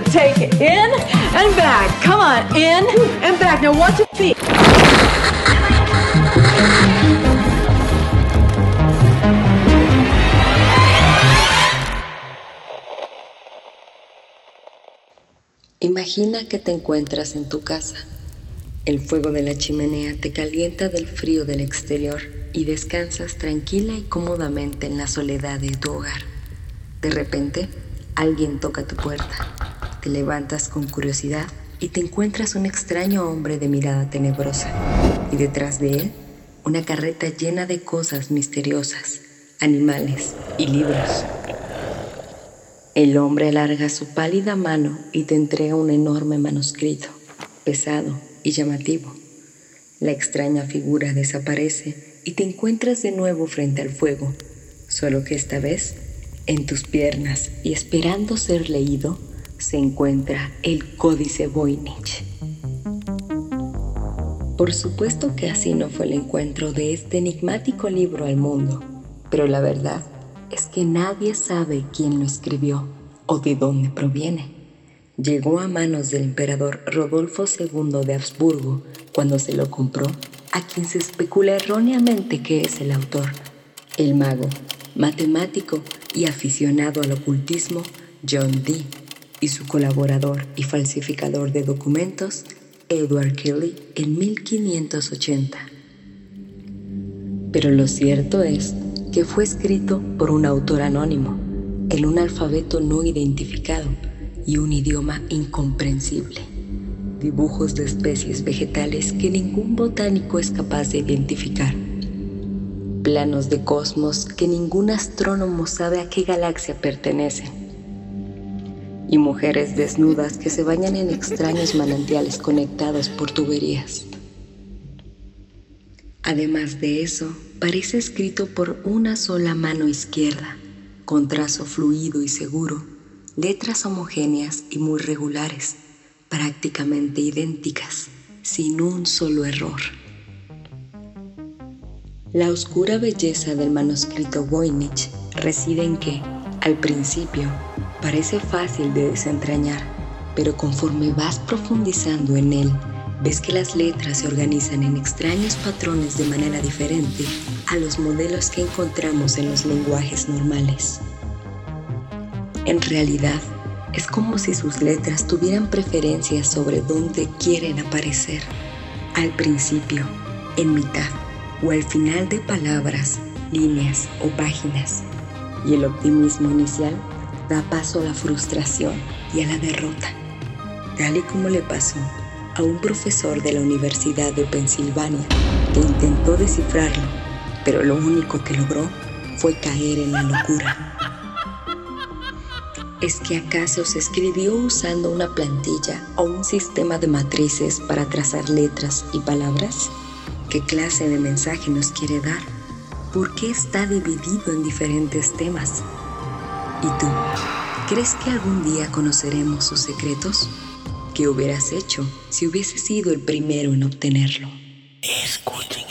Take it in and back. Come on, in and back. Now watch your feet. Imagina que te encuentras en tu casa. El fuego de la chimenea te calienta del frío del exterior y descansas tranquila y cómodamente en la soledad de tu hogar. De repente, alguien toca tu puerta. Te levantas con curiosidad y te encuentras un extraño hombre de mirada tenebrosa. Y detrás de él, una carreta llena de cosas misteriosas, animales y libros. El hombre alarga su pálida mano y te entrega un enorme manuscrito, pesado y llamativo. La extraña figura desaparece y te encuentras de nuevo frente al fuego, solo que esta vez en tus piernas y esperando ser leído se encuentra el Códice Voynich. Por supuesto que así no fue el encuentro de este enigmático libro al mundo, pero la verdad es que nadie sabe quién lo escribió o de dónde proviene. Llegó a manos del emperador Rodolfo II de Habsburgo cuando se lo compró, a quien se especula erróneamente que es el autor, el mago, matemático y aficionado al ocultismo John Dee, y su colaborador y falsificador de documentos Edward Kelly en 1580. Pero lo cierto es que fue escrito por un autor anónimo, en un alfabeto no identificado y un idioma incomprensible. Dibujos de especies vegetales que ningún botánico es capaz de identificar. Planos de cosmos que ningún astrónomo sabe a qué galaxia pertenecen. Y mujeres desnudas que se bañan en extraños manantiales conectados por tuberías. Además de eso, parece escrito por una sola mano izquierda, con trazo fluido y seguro, letras homogéneas y muy regulares, prácticamente idénticas, sin un solo error. La oscura belleza del manuscrito Voynich reside en que, al principio, parece fácil de desentrañar, pero conforme vas profundizando en él, ves que las letras se organizan en extraños patrones de manera diferente a los modelos que encontramos en los lenguajes normales. En realidad, es como si sus letras tuvieran preferencias sobre dónde quieren aparecer, al principio, en mitad o al final de palabras, líneas o páginas. Y el optimismo inicial da paso a la frustración y a la derrota, tal y como le pasó a un profesor de la Universidad de Pensilvania que intentó descifrarlo, pero lo único que logró fue caer en la locura. ¿Es que acaso se escribió usando una plantilla o un sistema de matrices para trazar letras y palabras? ¿Qué clase de mensaje nos quiere dar? ¿Por qué está dividido en diferentes temas? ¿Y tú? ¿Crees que algún día conoceremos sus secretos? ¿Qué hubieras hecho si hubieses sido el primero en obtenerlo? Escuche.